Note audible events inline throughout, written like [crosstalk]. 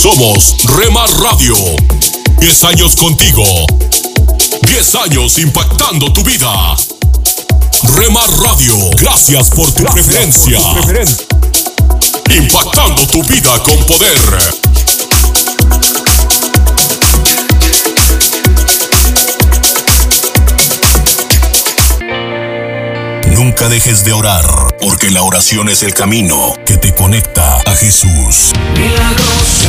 Somos Rema Radio. 10 años contigo. 10 años impactando tu vida. Rema Radio, gracias por tu preferencia. Impactando tu vida con poder. Nunca dejes de orar, porque la oración es el camino que te conecta a Jesús. Milagroso,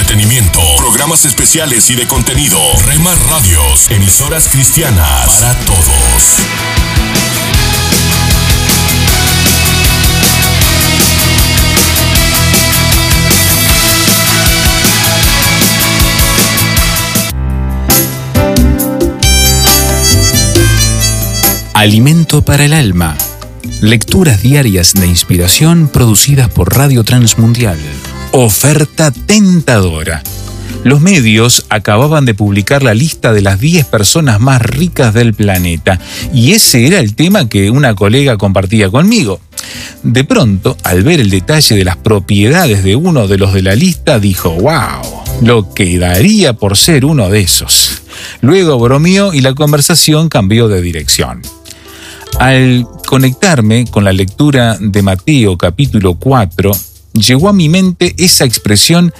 Programas especiales y de contenido. Rema Radios, emisoras cristianas para todos. Alimento para el alma. Lecturas diarias de inspiración producidas por Radio Transmundial. Oferta tentadora. Los medios acababan de publicar la lista de las 10 personas más ricas del planeta y ese era el tema que una colega compartía conmigo. De pronto, al ver el detalle de las propiedades de uno de los de la lista, dijo, wow, lo que daría por ser uno de esos. Luego bromeó y la conversación cambió de dirección. Al conectarme con la lectura de Mateo capítulo 4, llegó a mi mente esa expresión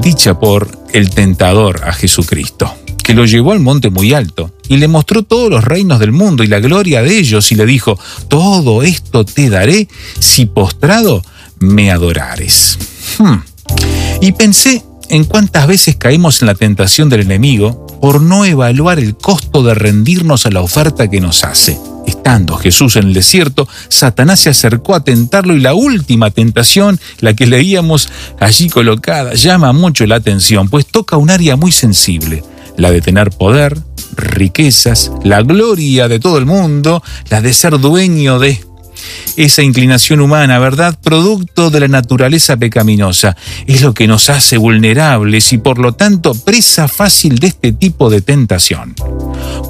dicha por el tentador a Jesucristo, que lo llevó al monte muy alto y le mostró todos los reinos del mundo y la gloria de ellos y le dijo, todo esto te daré si postrado me adorares. Hmm. Y pensé en cuántas veces caemos en la tentación del enemigo por no evaluar el costo de rendirnos a la oferta que nos hace. Estando Jesús en el desierto, Satanás se acercó a tentarlo y la última tentación, la que leíamos allí colocada, llama mucho la atención, pues toca un área muy sensible, la de tener poder, riquezas, la gloria de todo el mundo, la de ser dueño de esa inclinación humana, ¿verdad? Producto de la naturaleza pecaminosa. Es lo que nos hace vulnerables y por lo tanto presa fácil de este tipo de tentación.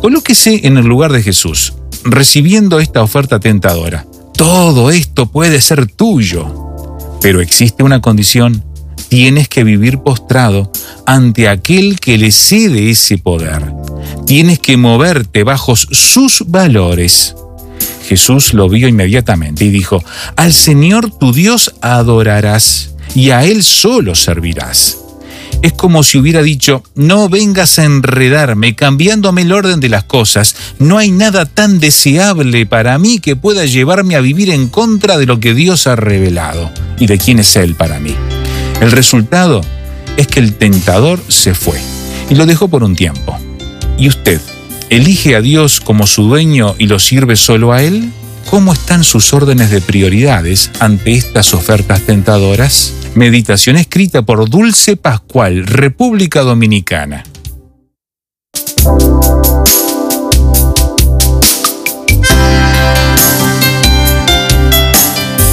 Colóquese en el lugar de Jesús, recibiendo esta oferta tentadora. Todo esto puede ser tuyo, pero existe una condición. Tienes que vivir postrado ante aquel que le cede ese poder. Tienes que moverte bajo sus valores. Jesús lo vio inmediatamente y dijo, al Señor tu Dios adorarás y a Él solo servirás. Es como si hubiera dicho, no vengas a enredarme cambiándome el orden de las cosas, no hay nada tan deseable para mí que pueda llevarme a vivir en contra de lo que Dios ha revelado y de quién es Él para mí. El resultado es que el tentador se fue y lo dejó por un tiempo. ¿Y usted elige a Dios como su dueño y lo sirve solo a Él? ¿Cómo están sus órdenes de prioridades ante estas ofertas tentadoras? Meditación escrita por Dulce Pascual, República Dominicana.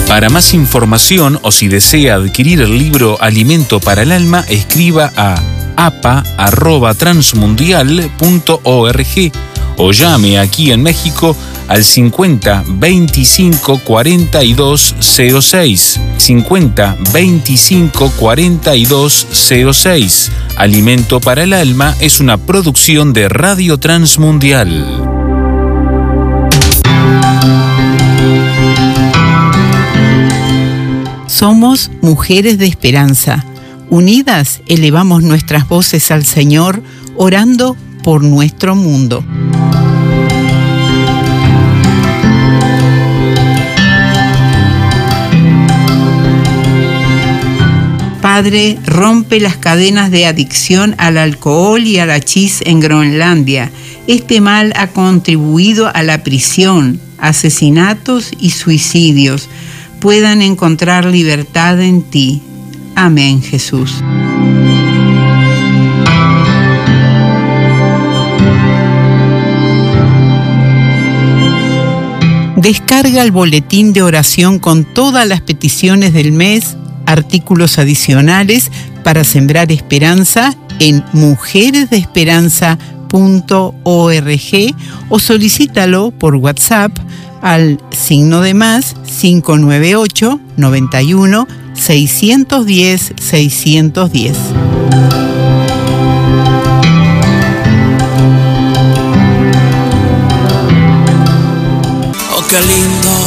Para más información o si desea adquirir el libro Alimento para el Alma, escriba a apa.transmundial.org o llame aquí en México al 50 25 42 06. 50 25 42 06. Alimento para el Alma es una producción de Radio Transmundial. Somos mujeres de esperanza. Unidas elevamos nuestras voces al Señor, orando por nuestro mundo. rompe las cadenas de adicción al alcohol y a la chis en Groenlandia. Este mal ha contribuido a la prisión, asesinatos y suicidios. Puedan encontrar libertad en ti. Amén, Jesús. Descarga el boletín de oración con todas las peticiones del mes artículos adicionales para sembrar esperanza en mujeresdeesperanza.org o solicítalo por WhatsApp al signo de más 598 91 610 610. Oh, qué lindo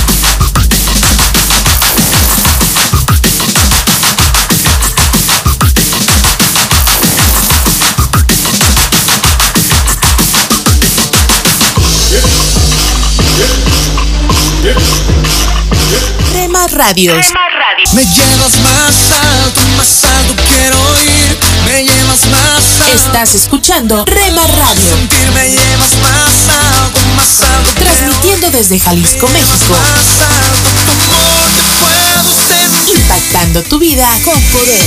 Rema Radios. Me llevas más alto, más alto quiero ir. Me llevas más alto. Estás escuchando Rema Radio, Sentir me llevas más alto, más alto. transmitiendo desde Jalisco, ir, México, Más alto, tu amor te puedo impactando tu vida con poder.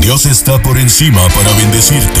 Dios está por encima para bendecirte,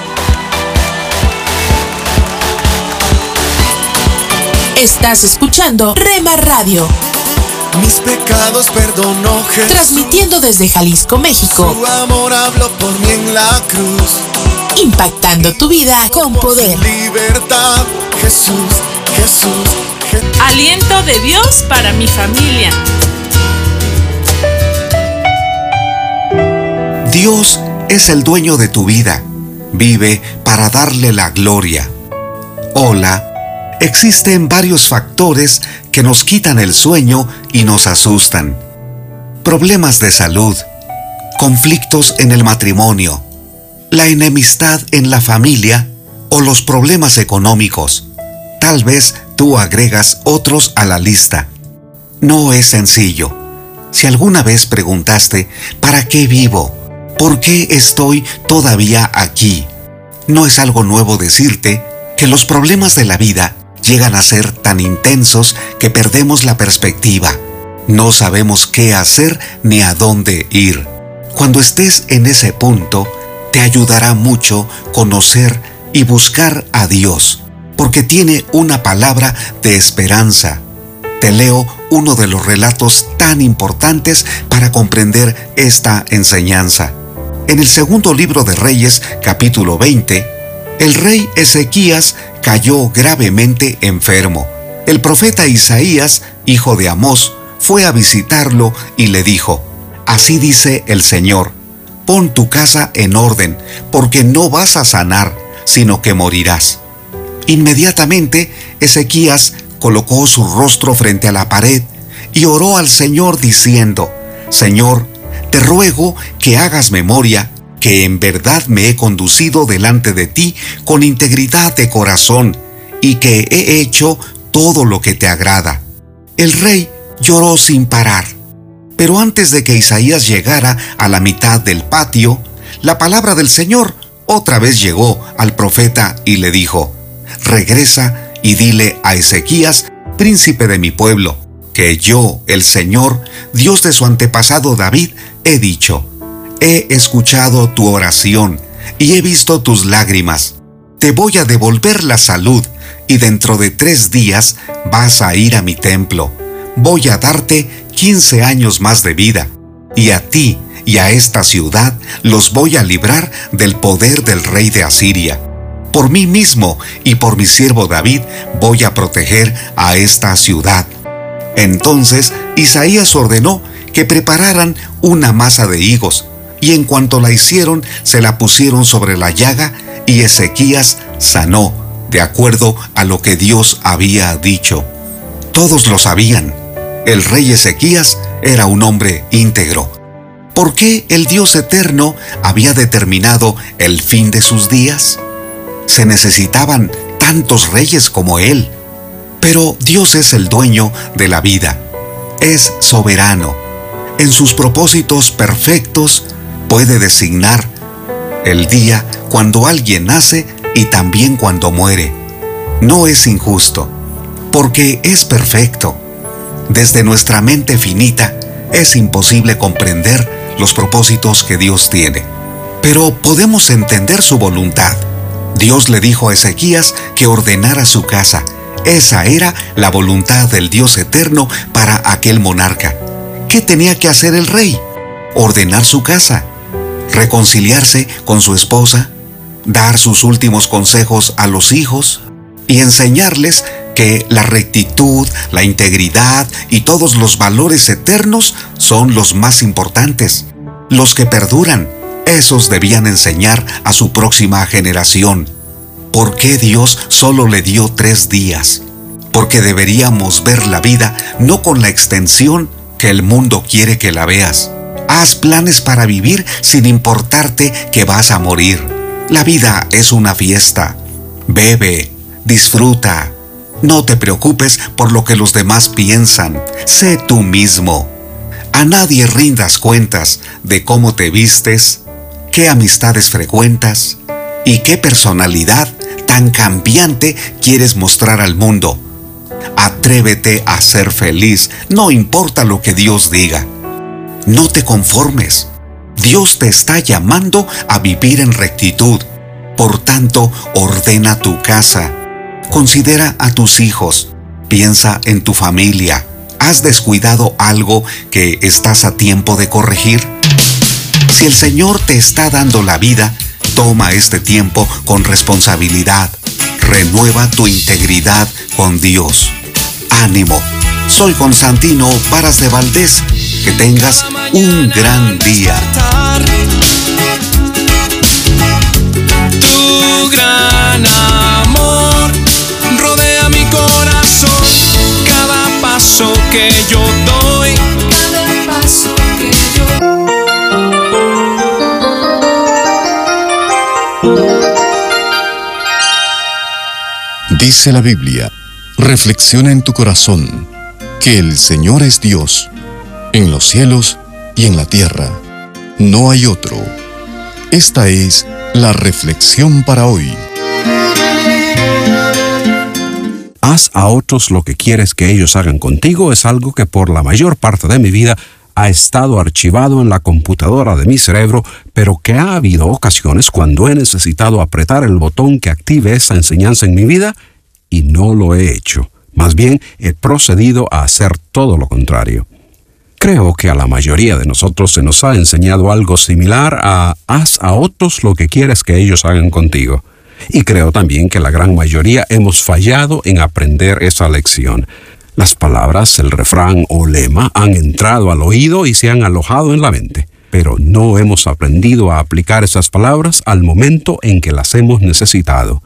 Estás escuchando Rema Radio, Mis pecados perdonó Jesús. transmitiendo desde Jalisco, México, Su amor habló por mí en la cruz. impactando tu vida con poder. Libertad, Jesús, Jesús, Jesús. Aliento de Dios para mi familia. Dios es el dueño de tu vida. Vive para darle la gloria. Hola. Existen varios factores que nos quitan el sueño y nos asustan. Problemas de salud, conflictos en el matrimonio, la enemistad en la familia o los problemas económicos. Tal vez tú agregas otros a la lista. No es sencillo. Si alguna vez preguntaste, ¿para qué vivo? ¿Por qué estoy todavía aquí? No es algo nuevo decirte que los problemas de la vida llegan a ser tan intensos que perdemos la perspectiva. No sabemos qué hacer ni a dónde ir. Cuando estés en ese punto, te ayudará mucho conocer y buscar a Dios, porque tiene una palabra de esperanza. Te leo uno de los relatos tan importantes para comprender esta enseñanza. En el segundo libro de Reyes, capítulo 20, el rey Ezequías cayó gravemente enfermo. El profeta Isaías, hijo de Amós, fue a visitarlo y le dijo, Así dice el Señor, pon tu casa en orden, porque no vas a sanar, sino que morirás. Inmediatamente, Ezequías colocó su rostro frente a la pared y oró al Señor diciendo, Señor, te ruego que hagas memoria que en verdad me he conducido delante de ti con integridad de corazón y que he hecho todo lo que te agrada. El rey lloró sin parar. Pero antes de que Isaías llegara a la mitad del patio, la palabra del Señor otra vez llegó al profeta y le dijo, regresa y dile a Ezequías, príncipe de mi pueblo, que yo, el Señor, Dios de su antepasado David, he dicho, He escuchado tu oración y he visto tus lágrimas. Te voy a devolver la salud y dentro de tres días vas a ir a mi templo. Voy a darte 15 años más de vida y a ti y a esta ciudad los voy a librar del poder del rey de Asiria. Por mí mismo y por mi siervo David voy a proteger a esta ciudad. Entonces Isaías ordenó que prepararan una masa de higos, y en cuanto la hicieron, se la pusieron sobre la llaga, y Ezequías sanó, de acuerdo a lo que Dios había dicho. Todos lo sabían. El rey Ezequías era un hombre íntegro. ¿Por qué el Dios eterno había determinado el fin de sus días? Se necesitaban tantos reyes como él. Pero Dios es el dueño de la vida. Es soberano. En sus propósitos perfectos puede designar el día cuando alguien nace y también cuando muere. No es injusto, porque es perfecto. Desde nuestra mente finita es imposible comprender los propósitos que Dios tiene. Pero podemos entender su voluntad. Dios le dijo a Ezequías que ordenara su casa. Esa era la voluntad del Dios eterno para aquel monarca. ¿Qué tenía que hacer el rey? Ordenar su casa, reconciliarse con su esposa, dar sus últimos consejos a los hijos y enseñarles que la rectitud, la integridad y todos los valores eternos son los más importantes, los que perduran. Esos debían enseñar a su próxima generación. ¿Por qué Dios solo le dio tres días? Porque deberíamos ver la vida no con la extensión que el mundo quiere que la veas. Haz planes para vivir sin importarte que vas a morir. La vida es una fiesta. Bebe, disfruta, no te preocupes por lo que los demás piensan. Sé tú mismo. A nadie rindas cuentas de cómo te vistes, qué amistades frecuentas y qué personalidad tan cambiante quieres mostrar al mundo. Atrévete a ser feliz, no importa lo que Dios diga. No te conformes. Dios te está llamando a vivir en rectitud. Por tanto, ordena tu casa Considera a tus hijos, piensa en tu familia. ¿Has descuidado algo que estás a tiempo de corregir? Si el Señor te está dando la vida, toma este tiempo con responsabilidad. Renueva tu integridad con Dios. Ánimo. Soy Constantino Varas de Valdés. Que tengas un gran día. que yo doy, cada paso que yo Dice la Biblia, reflexiona en tu corazón que el Señor es Dios, en los cielos y en la tierra. No hay otro. Esta es la reflexión para hoy. haz a otros lo que quieres que ellos hagan contigo es algo que por la mayor parte de mi vida ha estado archivado en la computadora de mi cerebro, pero que ha habido ocasiones cuando he necesitado apretar el botón que active esa enseñanza en mi vida y no lo he hecho. Más bien, he procedido a hacer todo lo contrario. Creo que a la mayoría de nosotros se nos ha enseñado algo similar a haz a otros lo que quieres que ellos hagan contigo. Y creo también que la gran mayoría hemos fallado en aprender esa lección. Las palabras, el refrán o lema han entrado al oído y se han alojado en la mente, pero no hemos aprendido a aplicar esas palabras al momento en que las hemos necesitado.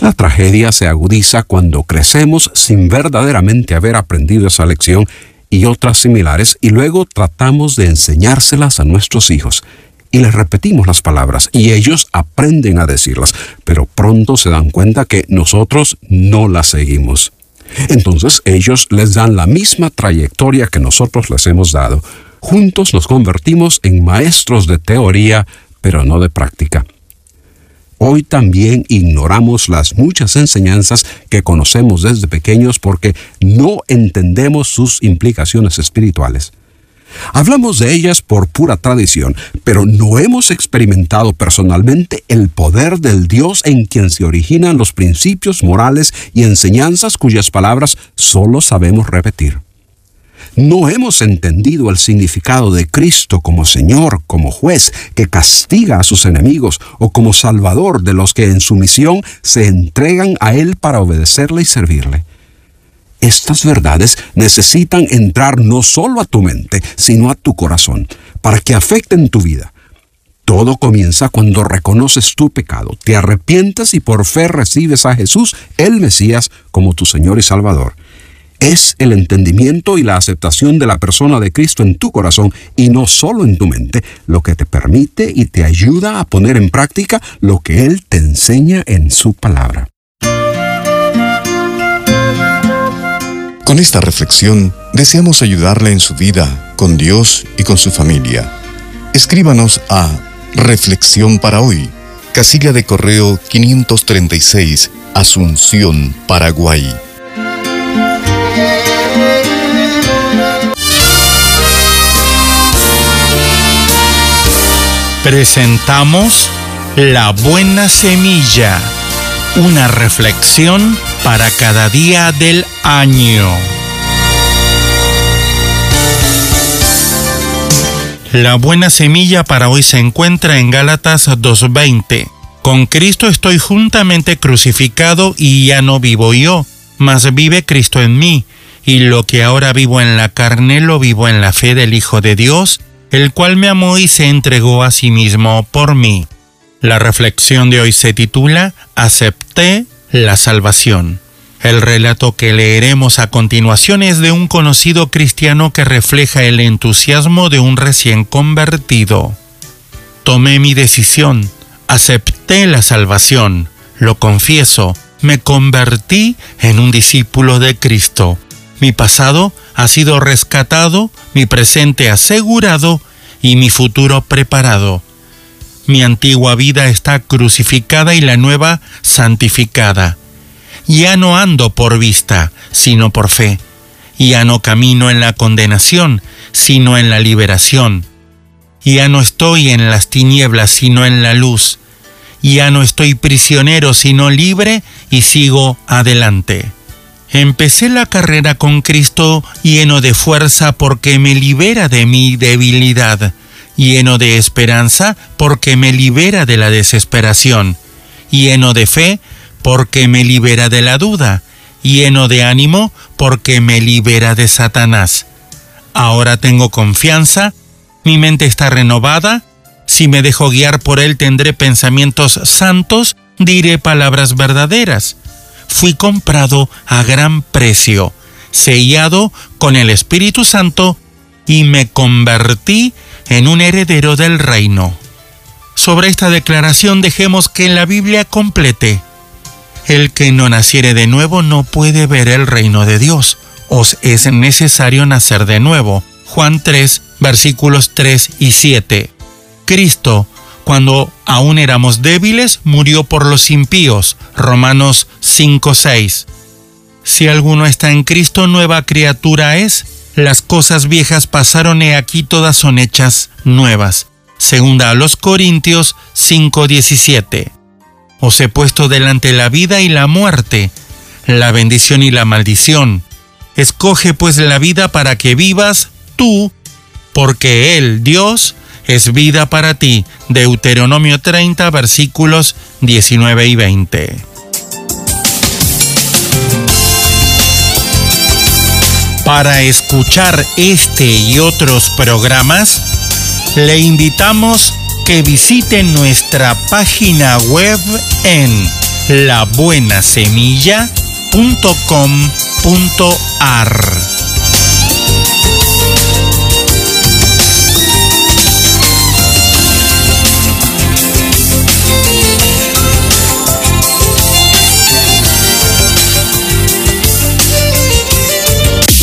La tragedia se agudiza cuando crecemos sin verdaderamente haber aprendido esa lección y otras similares y luego tratamos de enseñárselas a nuestros hijos y les repetimos las palabras y ellos aprenden a decirlas, pero pronto se dan cuenta que nosotros no las seguimos. Entonces ellos les dan la misma trayectoria que nosotros les hemos dado. Juntos nos convertimos en maestros de teoría, pero no de práctica. Hoy también ignoramos las muchas enseñanzas que conocemos desde pequeños porque no entendemos sus implicaciones espirituales. Hablamos de ellas por pura tradición, pero no hemos experimentado personalmente el poder del Dios en quien se originan los principios morales y enseñanzas cuyas palabras solo sabemos repetir. No hemos entendido el significado de Cristo como Señor, como juez, que castiga a sus enemigos, o como Salvador de los que en su misión se entregan a Él para obedecerle y servirle. Estas verdades necesitan entrar no solo a tu mente, sino a tu corazón, para que afecten tu vida. Todo comienza cuando reconoces tu pecado, te arrepientes y por fe recibes a Jesús, el Mesías, como tu Señor y Salvador. Es el entendimiento y la aceptación de la persona de Cristo en tu corazón y no solo en tu mente lo que te permite y te ayuda a poner en práctica lo que Él te enseña en su palabra. Con esta reflexión deseamos ayudarle en su vida, con Dios y con su familia. Escríbanos a Reflexión para hoy, casilla de correo 536, Asunción, Paraguay. Presentamos La Buena Semilla, una reflexión para cada día del año. La buena semilla para hoy se encuentra en Gálatas 2.20. Con Cristo estoy juntamente crucificado y ya no vivo yo, mas vive Cristo en mí, y lo que ahora vivo en la carne lo vivo en la fe del Hijo de Dios, el cual me amó y se entregó a sí mismo por mí. La reflexión de hoy se titula Acepté la salvación. El relato que leeremos a continuación es de un conocido cristiano que refleja el entusiasmo de un recién convertido. Tomé mi decisión, acepté la salvación, lo confieso, me convertí en un discípulo de Cristo. Mi pasado ha sido rescatado, mi presente asegurado y mi futuro preparado. Mi antigua vida está crucificada y la nueva santificada. Ya no ando por vista, sino por fe. Ya no camino en la condenación, sino en la liberación. Ya no estoy en las tinieblas, sino en la luz. Ya no estoy prisionero, sino libre y sigo adelante. Empecé la carrera con Cristo lleno de fuerza porque me libera de mi debilidad lleno de esperanza porque me libera de la desesperación, lleno de fe porque me libera de la duda, lleno de ánimo porque me libera de Satanás. Ahora tengo confianza, mi mente está renovada, si me dejo guiar por él tendré pensamientos santos, diré palabras verdaderas. Fui comprado a gran precio, sellado con el Espíritu Santo y me convertí en un heredero del reino. Sobre esta declaración dejemos que la Biblia complete. El que no naciere de nuevo no puede ver el reino de Dios. Os es necesario nacer de nuevo. Juan 3, versículos 3 y 7. Cristo, cuando aún éramos débiles, murió por los impíos. Romanos 5, 6. Si alguno está en Cristo, nueva criatura es las cosas viejas pasaron y aquí todas son hechas nuevas. Segunda a los Corintios 5:17. Os he puesto delante la vida y la muerte, la bendición y la maldición. Escoge pues la vida para que vivas tú, porque Él, Dios, es vida para ti. Deuteronomio 30, versículos 19 y 20. Para escuchar este y otros programas, le invitamos que visite nuestra página web en labuenasemilla.com.ar.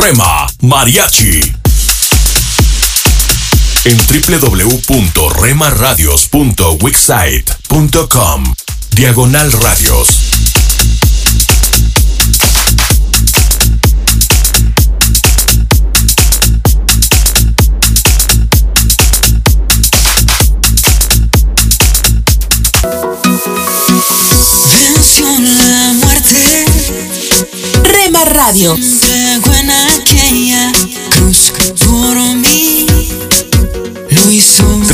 Rema Mariachi en www.remaradios.wixsite.com Diagonal Radios. Rema Radio.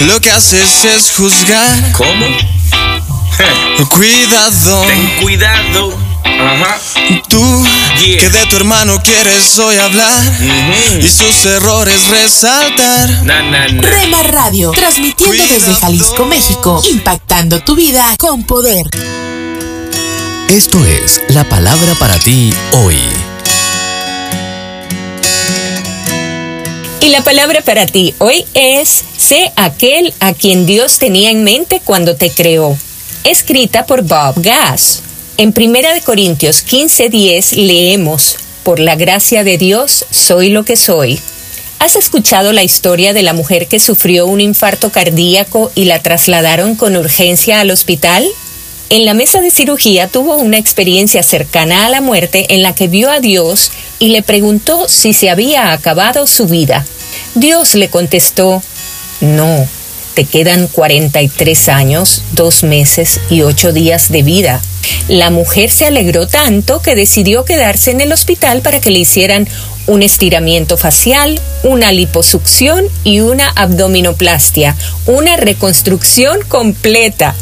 Lo que haces es juzgar. ¿Cómo? [laughs] Cuidado. Ten cuidado. Ajá. Tú Yeah. que de tu hermano quieres hoy hablar y sus errores resaltar. Na, na, na. Rema Radio, transmitiendo desde Jalisco, México, impactando tu vida con poder. Esto es la palabra para ti hoy. La palabra para ti hoy es, sé aquel a quien Dios tenía en mente cuando te creó. Escrita por Bob Gass. En 1 Corintios 15:10 leemos, por la gracia de Dios soy lo que soy. ¿Has escuchado la historia de la mujer que sufrió un infarto cardíaco y la trasladaron con urgencia al hospital? En la mesa de cirugía tuvo una experiencia cercana a la muerte en la que vio a Dios y le preguntó si se había acabado su vida. Dios le contestó, no, te quedan 43 años, dos meses y ocho días de vida. La mujer se alegró tanto que decidió quedarse en el hospital para que le hicieran un estiramiento facial, una liposucción y una abdominoplastia, una reconstrucción completa.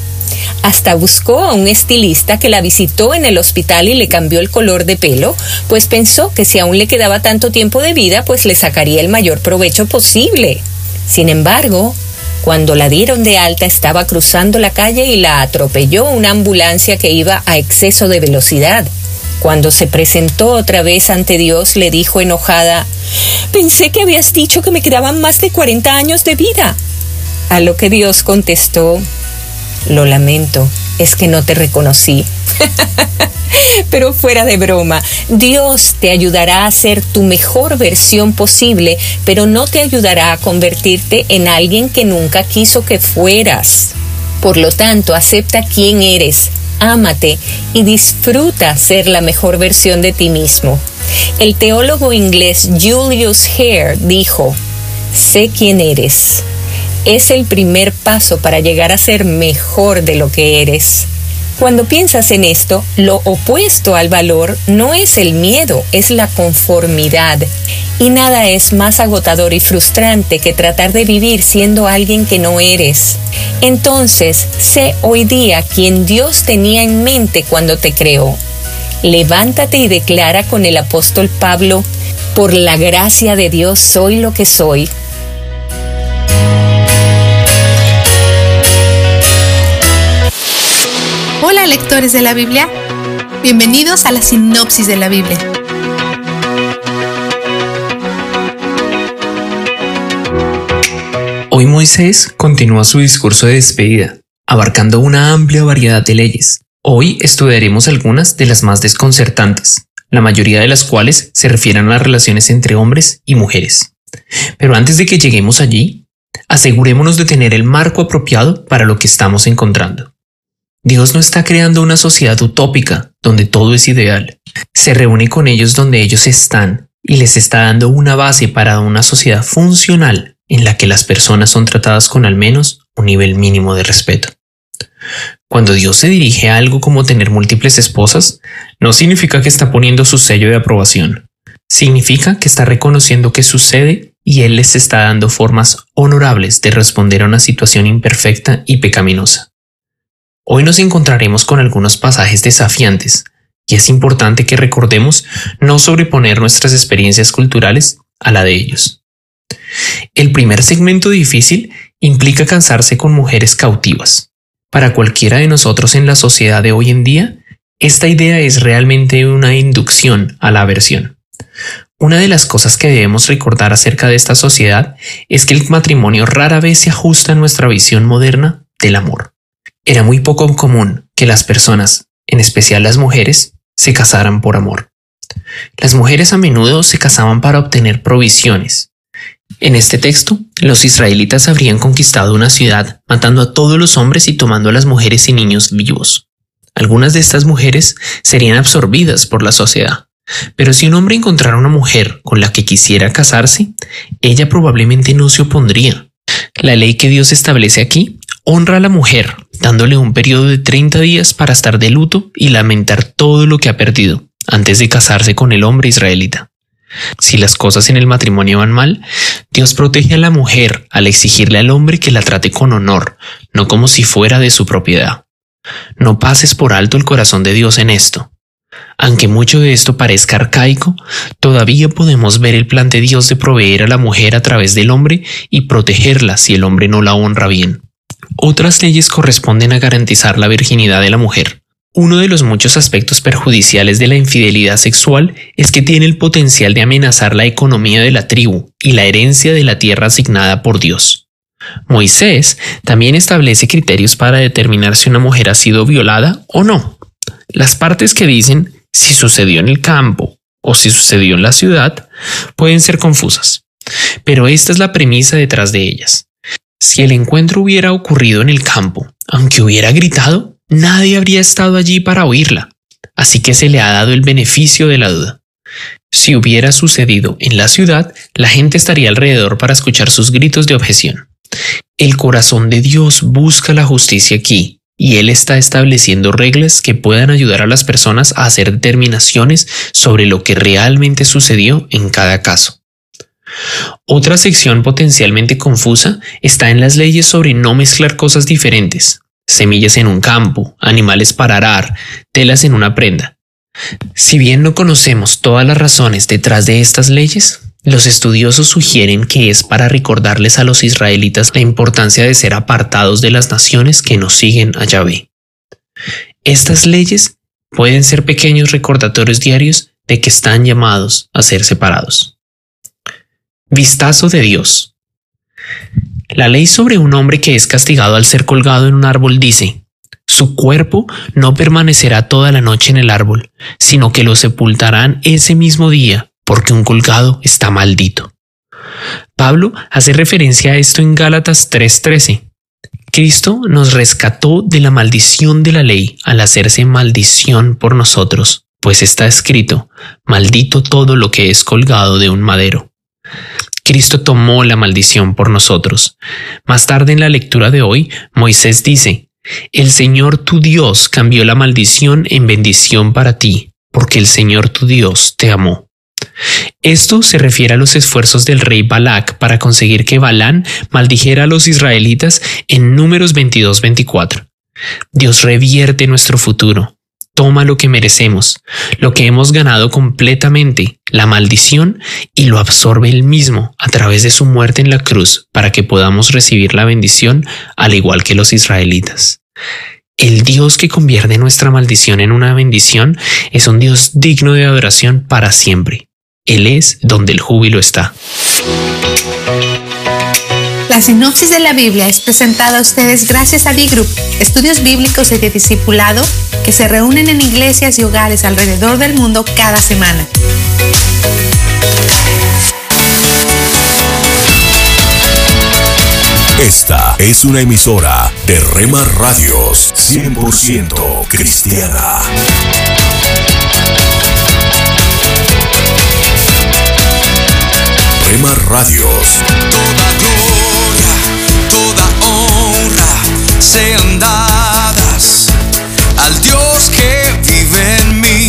Hasta buscó a un estilista que la visitó en el hospital y le cambió el color de pelo, pues pensó que si aún le quedaba tanto tiempo de vida, pues le sacaría el mayor provecho posible. Sin embargo, cuando la dieron de alta estaba cruzando la calle y la atropelló una ambulancia que iba a exceso de velocidad. Cuando se presentó otra vez ante Dios, le dijo enojada, Pensé que habías dicho que me quedaban más de 40 años de vida. A lo que Dios contestó, Lo lamento, es que no te reconocí. [laughs] Pero fuera de broma, Dios te ayudará a ser tu mejor versión posible, pero no te ayudará a convertirte en alguien que nunca quiso que fueras. Por lo tanto, acepta quién eres, ámate y disfruta ser la mejor versión de ti mismo. El teólogo inglés Julius Hare dijo, sé quién eres. Es el primer paso para llegar a ser mejor de lo que eres. Cuando piensas en esto, lo opuesto al valor no es el miedo, es la conformidad. Y nada es más agotador y frustrante que tratar de vivir siendo alguien que no eres. Entonces, sé hoy día quien Dios tenía en mente cuando te creó. Levántate y declara con el apóstol Pablo, por la gracia de Dios soy lo que soy. Lectores de la Biblia, bienvenidos a la sinopsis de la Biblia. Hoy Moisés continúa su discurso de despedida. abarcando una amplia variedad de leyes. Hoy estudiaremos algunas de las más desconcertantes, la mayoría de las cuales se refieren a las relaciones entre hombres y mujeres. Pero antes de que lleguemos allí, asegurémonos de tener el marco apropiado para lo que estamos encontrando. Dios no está creando una sociedad utópica donde todo es ideal. Se reúne con ellos donde ellos están y les está dando una base para una sociedad funcional en la que las personas son tratadas con al menos un nivel mínimo de respeto. Cuando Dios se dirige a algo como tener múltiples esposas, no significa que está poniendo su sello de aprobación. Significa que está reconociendo que sucede y Él les está dando formas honorables de responder a una situación imperfecta y pecaminosa. Hoy nos encontraremos con algunos pasajes desafiantes, y es importante que recordemos no sobreponer nuestras experiencias culturales a la de ellos. El primer segmento difícil implica cansarse con mujeres cautivas. Para cualquiera de nosotros en la sociedad de hoy en día, esta idea es realmente una inducción a la aversión. Una de las cosas que debemos recordar acerca de esta sociedad es que el matrimonio rara vez se ajusta a nuestra visión moderna del amor. Era muy poco común que las personas, en especial las mujeres, se casaran por amor. Las mujeres a menudo se casaban para obtener provisiones, en este texto, los israelitas habrían conquistado una ciudad, matando a todos los hombres y tomando a las mujeres y niños vivos. Algunas de estas mujeres serían absorbidas por la sociedad, pero si un hombre encontrara una mujer con la que quisiera casarse, ella probablemente no se opondría. La ley que Dios establece aquí honra a la mujer, dándole un periodo de 30 días para estar de luto y lamentar todo lo que ha perdido antes de casarse con el hombre israelita. Si las cosas en el matrimonio van mal, Dios protege a la mujer al exigirle al hombre que la trate con honor, no como si fuera de su propiedad. No pases por alto el corazón de Dios en esto. Aunque mucho de esto parezca arcaico, todavía podemos ver el plan de Dios de proveer a la mujer a través del hombre y protegerla si el hombre no la honra bien. Otras leyes corresponden a garantizar la virginidad de la mujer. Uno de los muchos aspectos perjudiciales de la infidelidad sexual es que tiene el potencial de amenazar la economía de la tribu y la herencia de la tierra asignada por Dios. Moisés también establece criterios para determinar si una mujer ha sido violada o no. Las partes que dicen si sucedió en el campo o si sucedió en la ciudad pueden ser confusas, pero esta es la premisa detrás de ellas. Si el encuentro hubiera ocurrido en el campo, aunque hubiera gritado, nadie habría estado allí para oírla, así que se le ha dado el beneficio de la duda. Si hubiera sucedido en la ciudad, la gente estaría alrededor para escuchar sus gritos de objeción. El corazón de Dios busca la justicia aquí, y Él está estableciendo reglas que puedan ayudar a las personas a hacer determinaciones sobre lo que realmente sucedió en cada caso. Otra sección potencialmente confusa está en las leyes sobre no mezclar cosas diferentes, semillas en un campo, animales para arar, telas en una prenda. Si bien no conocemos todas las razones detrás de estas leyes, los estudiosos sugieren que es para recordarles a los israelitas la importancia de ser apartados de las naciones que nos siguen a Yahvé. Estas leyes pueden ser pequeños recordatorios diarios de que están llamados a ser separados. Vistazo de Dios. La ley sobre un hombre que es castigado al ser colgado en un árbol dice, su cuerpo no permanecerá toda la noche en el árbol, sino que lo sepultarán ese mismo día, porque un colgado está maldito. Pablo hace referencia a esto en Gálatas 3:13. Cristo nos rescató de la maldición de la ley al hacerse maldición por nosotros, pues está escrito, maldito todo lo que es colgado de un madero. Cristo tomó la maldición por nosotros. Más tarde en la lectura de hoy, Moisés dice, El Señor tu Dios cambió la maldición en bendición para ti, porque el Señor tu Dios te amó. Esto se refiere a los esfuerzos del rey Balac para conseguir que Balán maldijera a los israelitas en números 22-24. Dios revierte nuestro futuro toma lo que merecemos, lo que hemos ganado completamente, la maldición, y lo absorbe él mismo a través de su muerte en la cruz para que podamos recibir la bendición al igual que los israelitas. El Dios que convierte nuestra maldición en una bendición es un Dios digno de adoración para siempre. Él es donde el júbilo está. La sinopsis de la Biblia es presentada a ustedes gracias a B-Group, estudios bíblicos y de discipulado que se reúnen en iglesias y hogares alrededor del mundo cada semana. Esta es una emisora de Rema Radios 100% cristiana. Rema Radios. Toda sean dadas al Dios que vive en mí.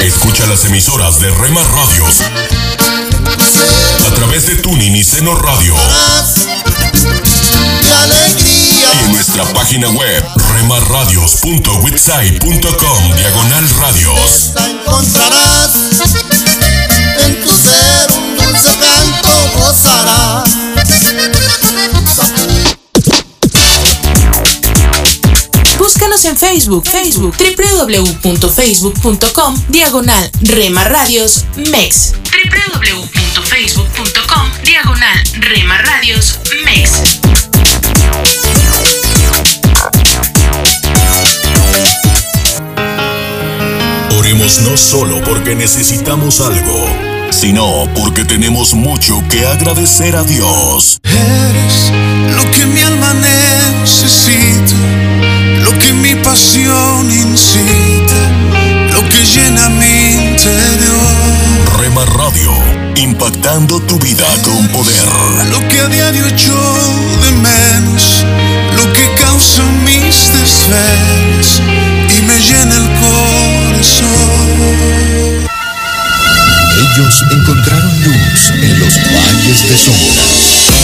Escucha las emisoras de Rema Radios a través de Tuning y Seno Radio. Y en nuestra página web remarradios.witsai.com diagonal radios. encontrarás en tu ser un dulce canto gozarás. Búscanos en Facebook, Facebook, www.facebook.com, diagonal Rema Radios MEX. www.facebook.com, diagonal Rema Radios MEX. Oremos no solo porque necesitamos algo, sino porque tenemos mucho que agradecer a Dios. Eres lo que mi alma necesita, lo que mi pasión incita, lo que llena mi interior. Rema Radio, impactando tu vida con poder. Lo que a diario echo de menos, lo que causa mis desvelos y me llena el corazón. Ellos encontraron luz en los valles de sombras.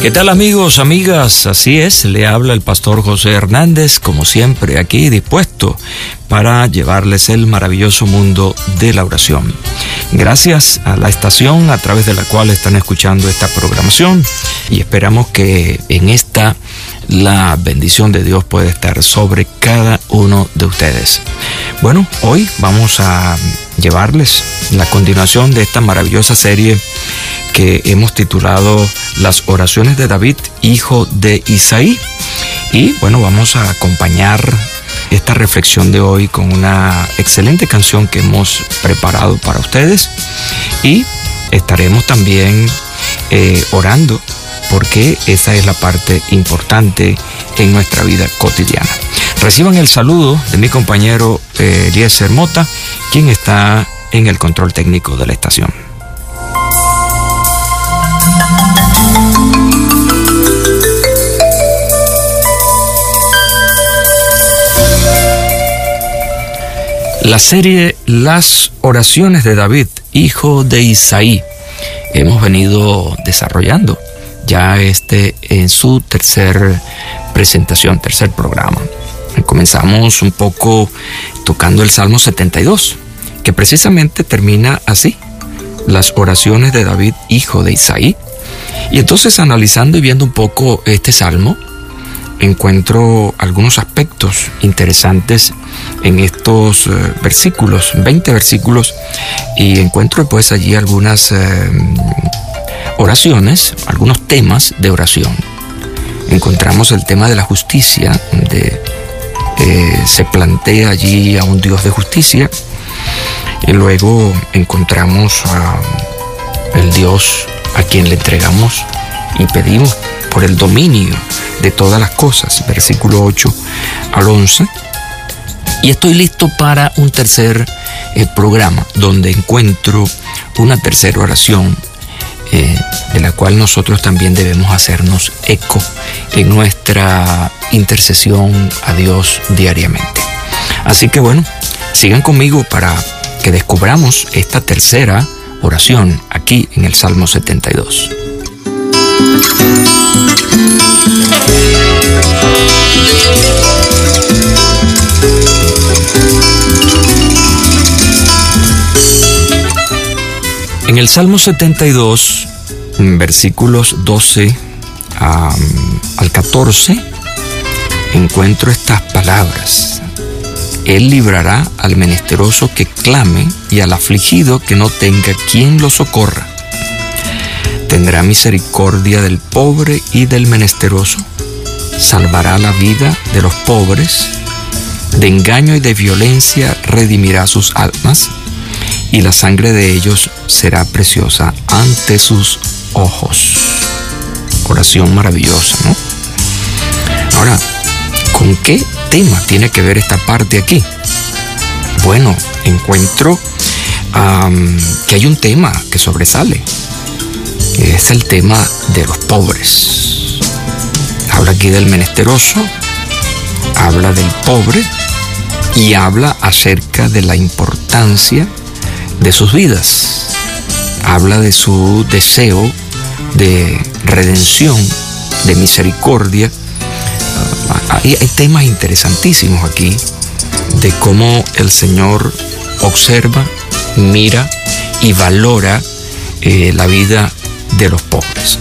¿Qué tal amigos, amigas? Así es, le habla el pastor José Hernández, como siempre, aquí dispuesto para llevarles el maravilloso mundo de la oración. Gracias a la estación a través de la cual están escuchando esta programación y esperamos que en esta la bendición de Dios pueda estar sobre cada uno de ustedes. Bueno, hoy vamos a llevarles la continuación de esta maravillosa serie que hemos titulado Las oraciones de David, hijo de Isaí. Y bueno, vamos a acompañar esta reflexión de hoy con una excelente canción que hemos preparado para ustedes. Y estaremos también eh, orando porque esa es la parte importante en nuestra vida cotidiana. Reciban el saludo de mi compañero eh, Eliezer Mota, quien está en el control técnico de la estación. La serie Las oraciones de David, hijo de Isaí, hemos venido desarrollando ya este en su tercer presentación, tercer programa. Comenzamos un poco tocando el Salmo 72, que precisamente termina así, las oraciones de David, hijo de Isaí. Y entonces analizando y viendo un poco este salmo, encuentro algunos aspectos interesantes en estos eh, versículos, 20 versículos, y encuentro pues allí algunas eh, oraciones, algunos temas de oración. Encontramos el tema de la justicia, donde eh, se plantea allí a un Dios de justicia, y luego encontramos a el Dios a quien le entregamos y pedimos por el dominio de todas las cosas, versículo 8 al 11. Y estoy listo para un tercer eh, programa donde encuentro una tercera oración eh, de la cual nosotros también debemos hacernos eco en nuestra intercesión a Dios diariamente. Así que bueno, Sigan conmigo para que descubramos esta tercera oración aquí en el Salmo 72. En el Salmo 72, versículos 12 al 14, encuentro estas palabras. Él librará al menesteroso que clame y al afligido que no tenga quien lo socorra. Tendrá misericordia del pobre y del menesteroso. Salvará la vida de los pobres. De engaño y de violencia redimirá sus almas y la sangre de ellos será preciosa ante sus ojos. Oración maravillosa, ¿no? Ahora, ¿con qué tema tiene que ver esta parte aquí? Bueno, encuentro que hay un tema que sobresale. Es el tema de los pobres. Habla aquí del menesteroso, habla del pobre y habla acerca de la importancia de sus vidas. Habla de su deseo de redención, de misericordia. Ah, hay, temas interesantísimos aquí de cómo el Señor observa, mira y valora eh, la vida de los pobres.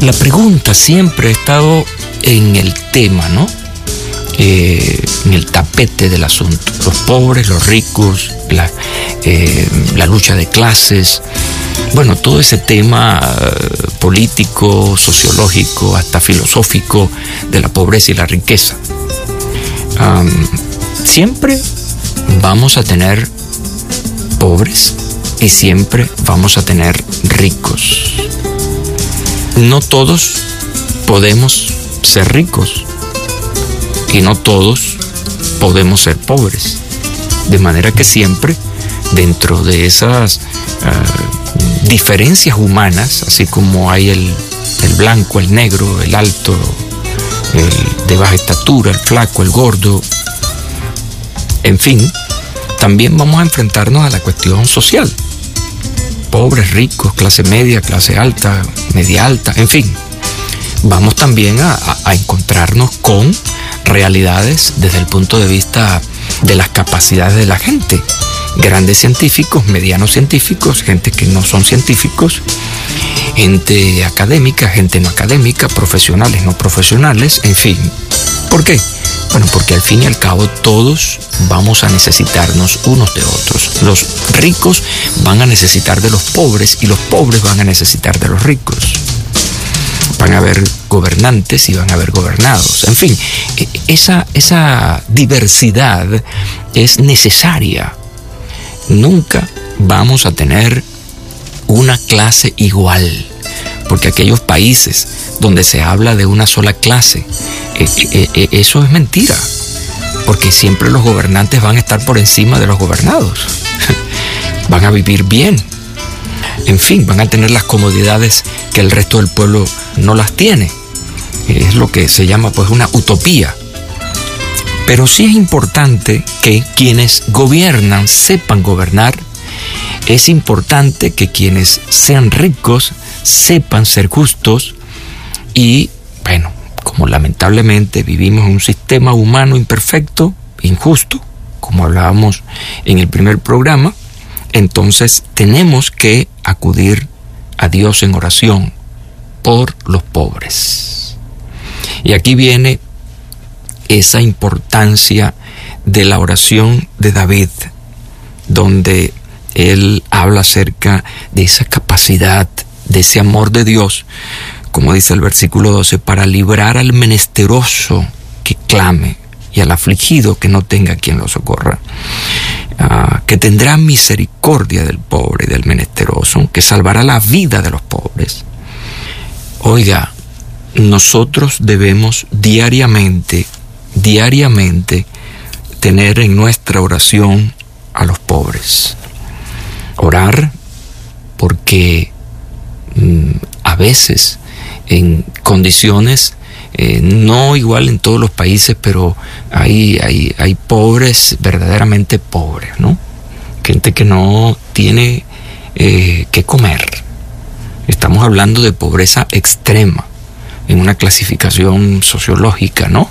La pregunta siempre ha estado en el tema, ¿no? Eh, en el tapete del asunto. Los pobres, los ricos, la, eh, lucha de clases, bueno, todo ese tema eh, político, sociológico, hasta filosófico de la pobreza y la riqueza. siempre vamos a tener pobres y siempre vamos a tener ricos. No todos podemos ser ricos y no todos podemos ser pobres. De manera que siempre dentro de esas ah, diferencias humanas, así como hay el, blanco, el negro, el alto, el de baja estatura, el flaco, el gordo, en fin, también vamos a enfrentarnos a la cuestión social. Pobres, ricos, clase media, clase alta, media alta, en fin. Vamos también a encontrarnos con realidades desde el punto de vista de las capacidades de la gente. Grandes científicos, medianos científicos, gente que no son científicos, gente académica, gente no académica, profesionales, no profesionales, en fin. ¿Por qué? Bueno, porque al fin y al cabo todos vamos a necesitarnos unos de otros. Los ricos van a necesitar de los pobres y los pobres van a necesitar de los ricos. Van a haber gobernantes y van a haber gobernados. En fin, e, esa, esa diversidad es necesaria. Nunca vamos a tener una clase igual, porque aquellos países donde se habla de una sola clase, e, e, eso es mentira, porque siempre los gobernantes van a estar por encima de los gobernados, [laughs] van a vivir bien, en fin, van a tener las comodidades que el resto del pueblo no las tiene. Es lo que se llama pues una utopía. Pero sí es importante que quienes gobiernan sepan gobernar. Es importante que quienes sean ricos sepan ser justos. Y bueno, como lamentablemente vivimos en un sistema humano imperfecto, injusto, como hablábamos en el primer programa, entonces tenemos que acudir a Dios en oración por los pobres. Y aquí viene esa importancia de la oración de David, donde él habla acerca de esa capacidad, de ese amor de Dios, como dice el versículo 12, para librar al menesteroso que clame y al afligido que no tenga quien lo socorra. Ah, que tendrá misericordia del pobre y del menesteroso, que salvará la vida de los pobres. Oiga, nosotros debemos diariamente, diariamente, tener en nuestra oración a los pobres. Orar porque mm, a veces en condiciones eh, no igual en todos los países, pero hay, hay, hay pobres, verdaderamente pobres, ¿no? Gente que no tiene eh, que comer. Estamos hablando de pobreza extrema en una clasificación sociológica, ¿no?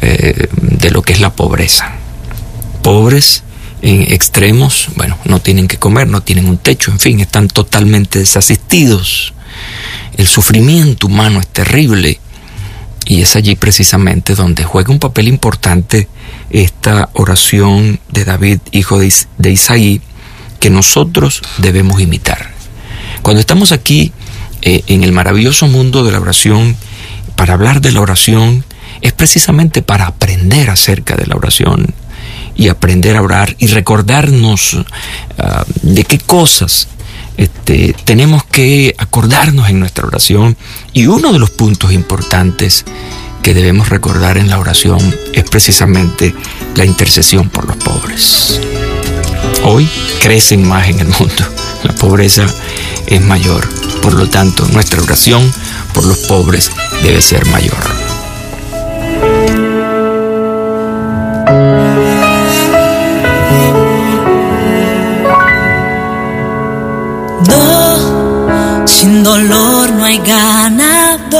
Eh, de lo que es la pobreza. Pobres en extremos, bueno, no tienen que comer, no tienen un techo, en fin, están totalmente desasistidos. El sufrimiento humano es terrible y es allí precisamente donde juega un papel importante esta oración de David, hijo de, de Isaí, que nosotros debemos imitar. Cuando estamos aquí eh, en el maravilloso mundo de la oración, para hablar de la oración, es precisamente para aprender acerca de la oración y aprender a orar y recordarnos uh, de qué cosas este, tenemos que acordarnos en nuestra oración. Y uno de los puntos importantes que debemos recordar en la oración es precisamente la intercesión por los pobres. Hoy crecen más en el mundo, [laughs] la pobreza es mayor, por lo tanto nuestra oración por los pobres debe ser mayor. Dolor no hay ganador,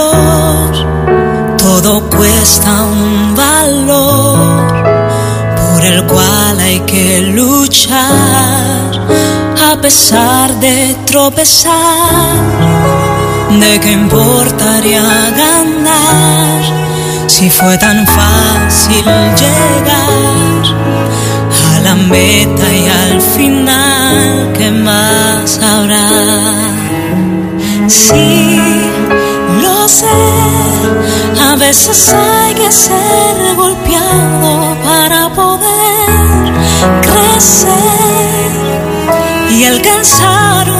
todo cuesta un valor por el cual hay que luchar a pesar de tropezar. ¿De qué importaría ganar si fue tan fácil llegar a la meta y al final? ¿Qué más habrá? Sí, lo sé, a veces hay que ser golpeado para poder crecer y alcanzar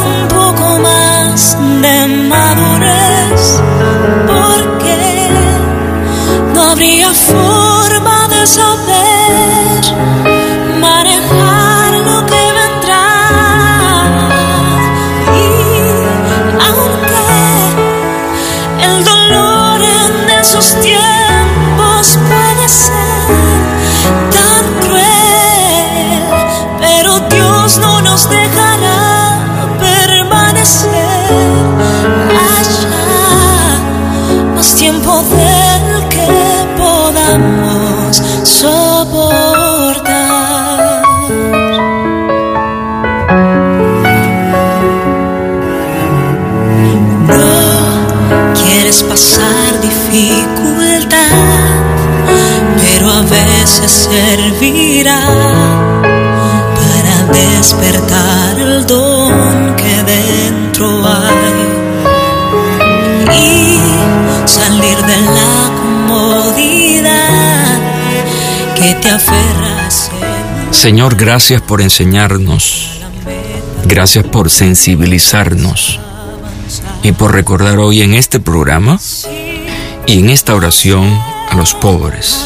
despertar el don que dentro hay y salir de la comodidad que te aferras. Señor, gracias por enseñarnos. Gracias por sensibilizarnos y por recordar hoy en este programa y en esta oración a los pobres.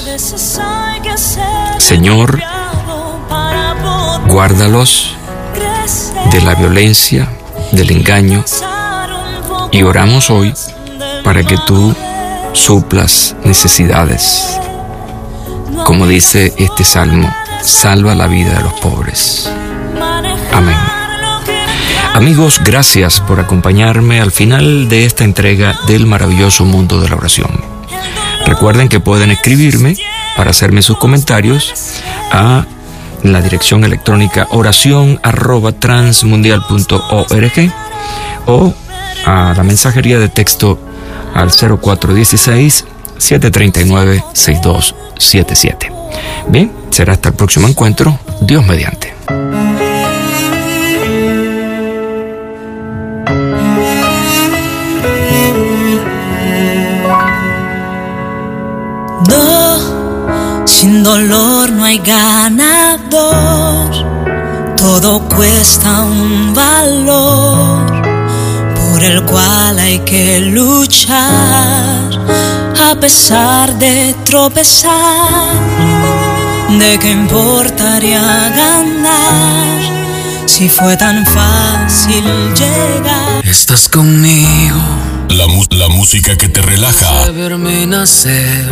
Señor, guárdalos de la violencia, del engaño y oramos hoy para que tú suplas necesidades. Como dice este salmo, salva la vida de los pobres. Amén. Amigos, gracias por acompañarme al final de esta entrega del maravilloso mundo de la oración. Recuerden que pueden escribirme para hacerme sus comentarios a la dirección electrónica oración arroba transmundial.org o a la mensajería de texto al 0416 739 6277. Bien, será hasta el próximo encuentro. Dios mediante. Sin dolor no hay ganador, todo cuesta un valor por el cual hay que luchar a pesar de tropezar. ¿De qué importaría ganar si fue tan fácil llegar? Estás conmigo La, música que te relaja. De verme nacer,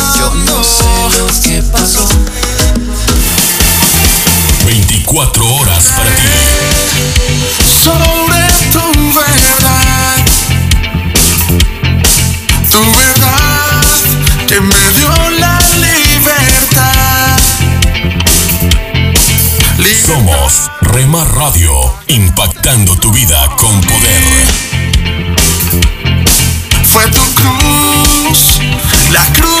Yo no sé lo que pasó. 24 horas para ti. sobre tu verdad, tu verdad que me dio la libertad. Somos Rema Radio, impactando tu vida con poder. Fue tu cruz, la cruz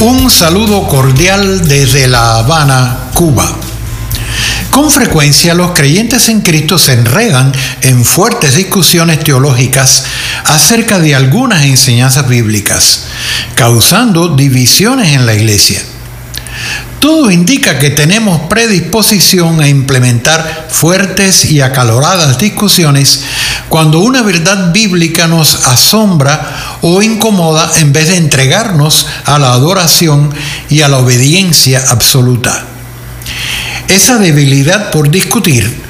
Un saludo cordial desde La Habana, Cuba. Con frecuencia los creyentes en Cristo se enredan en fuertes discusiones teológicas acerca de algunas enseñanzas bíblicas, causando divisiones en la iglesia. Todo indica que tenemos predisposición a implementar fuertes y acaloradas discusiones cuando una verdad bíblica nos asombra o incomoda en vez de entregarnos a la adoración y a la obediencia absoluta. Esa debilidad por discutir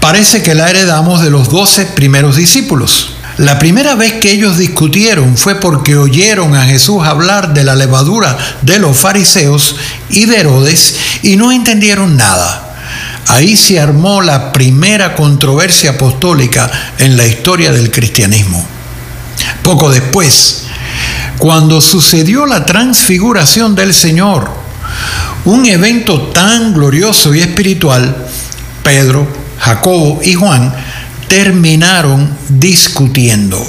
parece que la heredamos de los doce primeros discípulos. La primera vez que ellos discutieron fue porque oyeron a Jesús hablar de la levadura de los fariseos y de Herodes y no entendieron nada. Ahí se armó la primera controversia apostólica en la historia del cristianismo. Poco después, cuando sucedió la transfiguración del Señor, un evento tan glorioso y espiritual, Pedro, Jacobo y Juan terminaron discutiendo.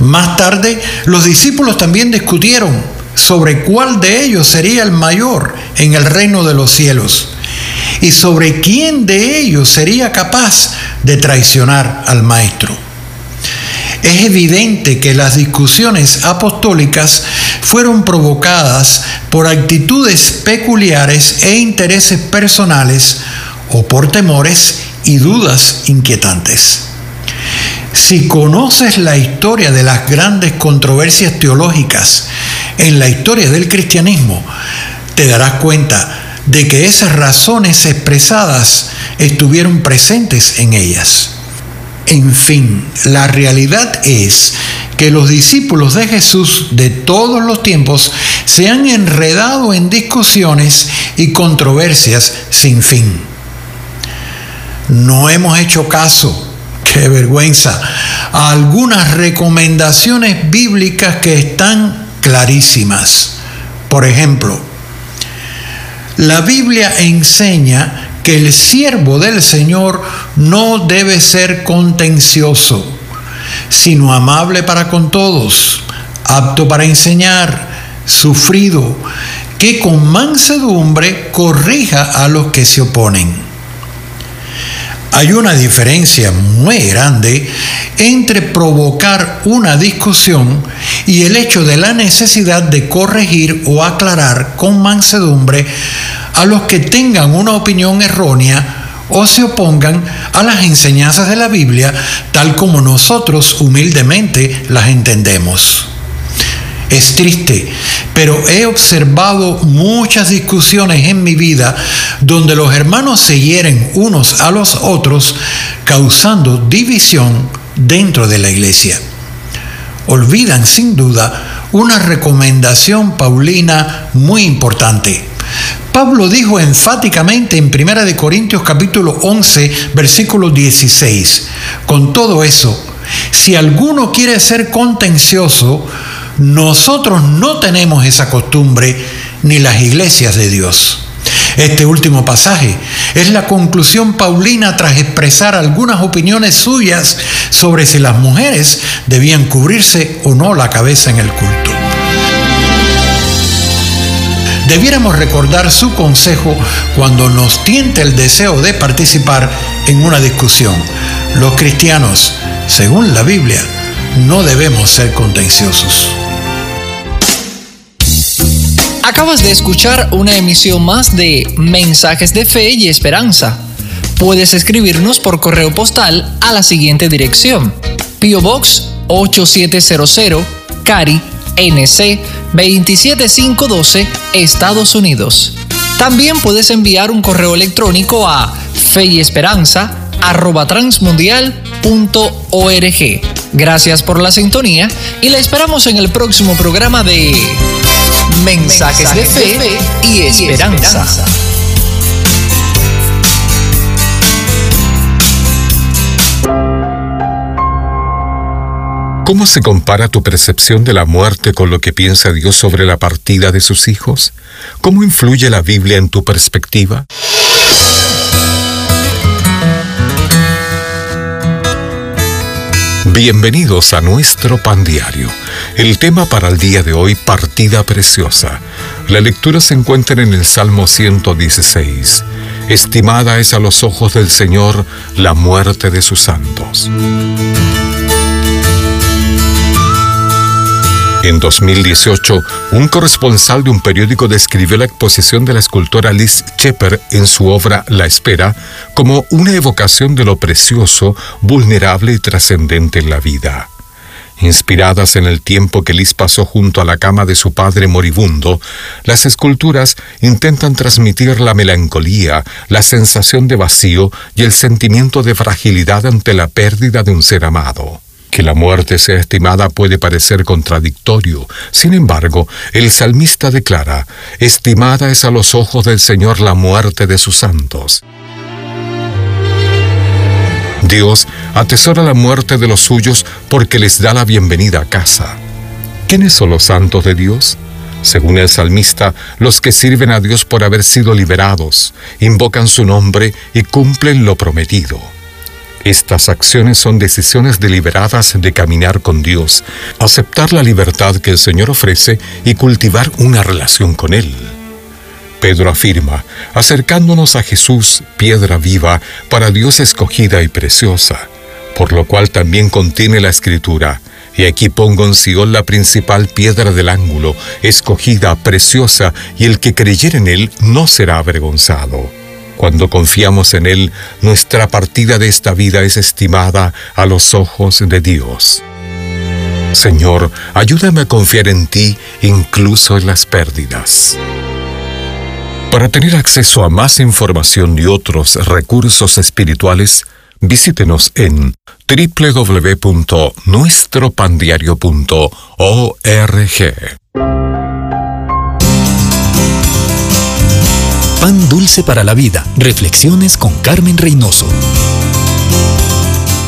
Más tarde, los discípulos también discutieron sobre cuál de ellos sería el mayor en el reino de los cielos y sobre quién de ellos sería capaz de traicionar al maestro. Es evidente que las discusiones apostólicas fueron provocadas por actitudes peculiares e intereses personales o por temores y dudas inquietantes. Si conoces la historia de las grandes controversias teológicas en la historia del cristianismo, te darás cuenta de que esas razones expresadas estuvieron presentes en ellas. En fin, la realidad es que los discípulos de Jesús de todos los tiempos se han enredado en discusiones y controversias sin fin. No hemos hecho caso, qué vergüenza, a algunas recomendaciones bíblicas que están clarísimas. Por ejemplo, la Biblia enseña que el siervo del Señor no debe ser contencioso, sino amable para con todos, apto para enseñar, sufrido, que con mansedumbre corrija a los que se oponen. Hay una diferencia muy grande entre provocar una discusión y el hecho de la necesidad de corregir o aclarar con mansedumbre a los que tengan una opinión errónea o se opongan a las enseñanzas de la Biblia tal como nosotros humildemente las entendemos. Es triste, pero he observado muchas discusiones en mi vida donde los hermanos se hieren unos a los otros, causando división dentro de la iglesia. Olvidan sin duda una recomendación paulina muy importante. Pablo dijo enfáticamente en 1 de Corintios capítulo 11, versículo 16, con todo eso, si alguno quiere ser contencioso, nosotros no tenemos esa costumbre ni las iglesias de Dios. Este último pasaje es la conclusión paulina tras expresar algunas opiniones suyas sobre si las mujeres debían cubrirse o no la cabeza en el culto. Debiéramos recordar su consejo cuando nos tiente el deseo de participar en una discusión. Los cristianos, según la Biblia, no debemos ser contenciosos. Acabas de escuchar una emisión más de Mensajes de Fe y Esperanza. Puedes escribirnos por correo postal a la siguiente dirección: Pio Box 8700, Cari, NC 27512, Estados Unidos. También puedes enviar un correo electrónico a feyesperanza@transmundial.org. Gracias por la sintonía y la esperamos en el próximo programa de Mensajes, de, fe y esperanza. ¿Cómo se compara tu percepción de la muerte con lo que piensa Dios sobre la partida de sus hijos? ¿Cómo influye la Biblia en tu perspectiva? Bienvenidos a nuestro pan diario. El tema para el día de hoy, partida preciosa. La lectura se encuentra en el Salmo 116. Estimada es a los ojos del Señor la muerte de sus santos. En 2018, un corresponsal de un periódico describió la exposición de la escultora Liz Shepard en su obra La Espera como una evocación de lo precioso, vulnerable y trascendente en la vida. Inspiradas en el tiempo que Liz pasó junto a la cama de su padre moribundo, las esculturas intentan transmitir la melancolía, la sensación de vacío y el sentimiento de fragilidad ante la pérdida de un ser amado. Que la muerte sea estimada puede parecer contradictorio. Sin embargo, el salmista declara, estimada es a los ojos del Señor la muerte de sus santos. Dios atesora la muerte de los suyos porque les da la bienvenida a casa. ¿Quiénes son los santos de Dios? Según el salmista, los que sirven a Dios por haber sido liberados, invocan su nombre y cumplen lo prometido. Estas acciones son decisiones deliberadas de caminar con Dios, aceptar la libertad que el Señor ofrece y cultivar una relación con Él. Pedro afirma, acercándonos a Jesús, piedra viva, para Dios escogida y preciosa, por lo cual también contiene la escritura, y aquí pongo en Sion la principal piedra del ángulo, escogida, preciosa, y el que creyere en él no será avergonzado. Cuando confiamos en Él, nuestra partida de esta vida es estimada a los ojos de Dios. Señor, ayúdame a confiar en ti incluso en las pérdidas. Para tener acceso a más información y otros recursos espirituales, visítenos en www.nuestropandiario.org. Pan dulce para la vida. Reflexiones con Carmen Reynoso.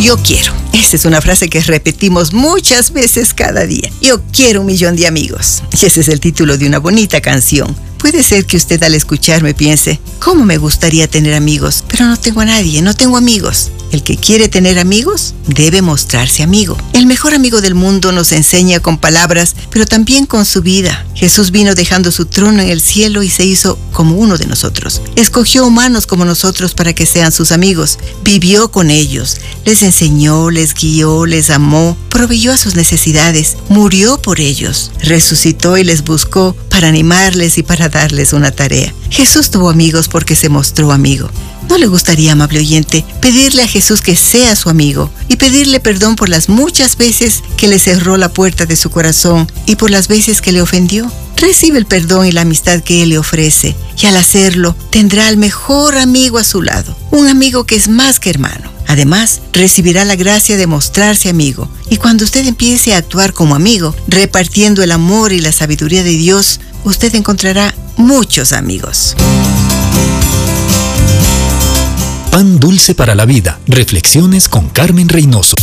Yo quiero. Esa es una frase que repetimos muchas veces cada día. Yo quiero un millón de amigos. Y ese es el título de una bonita canción Puede ser que usted al escucharme piense, ¿cómo me gustaría tener amigos? Pero no tengo a nadie, no tengo amigos. El que quiere tener amigos debe mostrarse amigo. El mejor amigo del mundo nos enseña con palabras, pero también con su vida. Jesús vino dejando su trono en el cielo y se hizo como uno de nosotros. Escogió humanos como nosotros para que sean sus amigos. Vivió con ellos, les enseñó, les guió, les amó, proveyó a sus necesidades, murió por ellos, resucitó y les buscó para animarles y para darles una tarea. Jesús tuvo amigos porque se mostró amigo. ¿No le gustaría, amable oyente, pedirle a Jesús que sea su amigo y pedirle perdón por las muchas veces que le cerró la puerta de su corazón y por las veces que le ofendió? Recibe el perdón y la amistad que Él le ofrece y al hacerlo tendrá al mejor amigo a su lado, un amigo que es más que hermano. Además, recibirá la gracia de mostrarse amigo y cuando usted empiece a actuar como amigo, repartiendo el amor y la sabiduría de Dios, usted encontrará muchos amigos. Pan dulce para la vida. Reflexiones con Carmen Reynoso.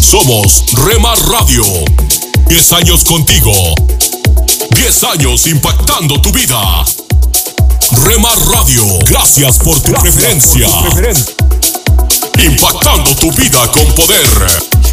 Somos Remar Radio. 10 años contigo. 10 años impactando tu vida. Remar Radio, gracias por tu preferencia. Impactando tu vida con poder.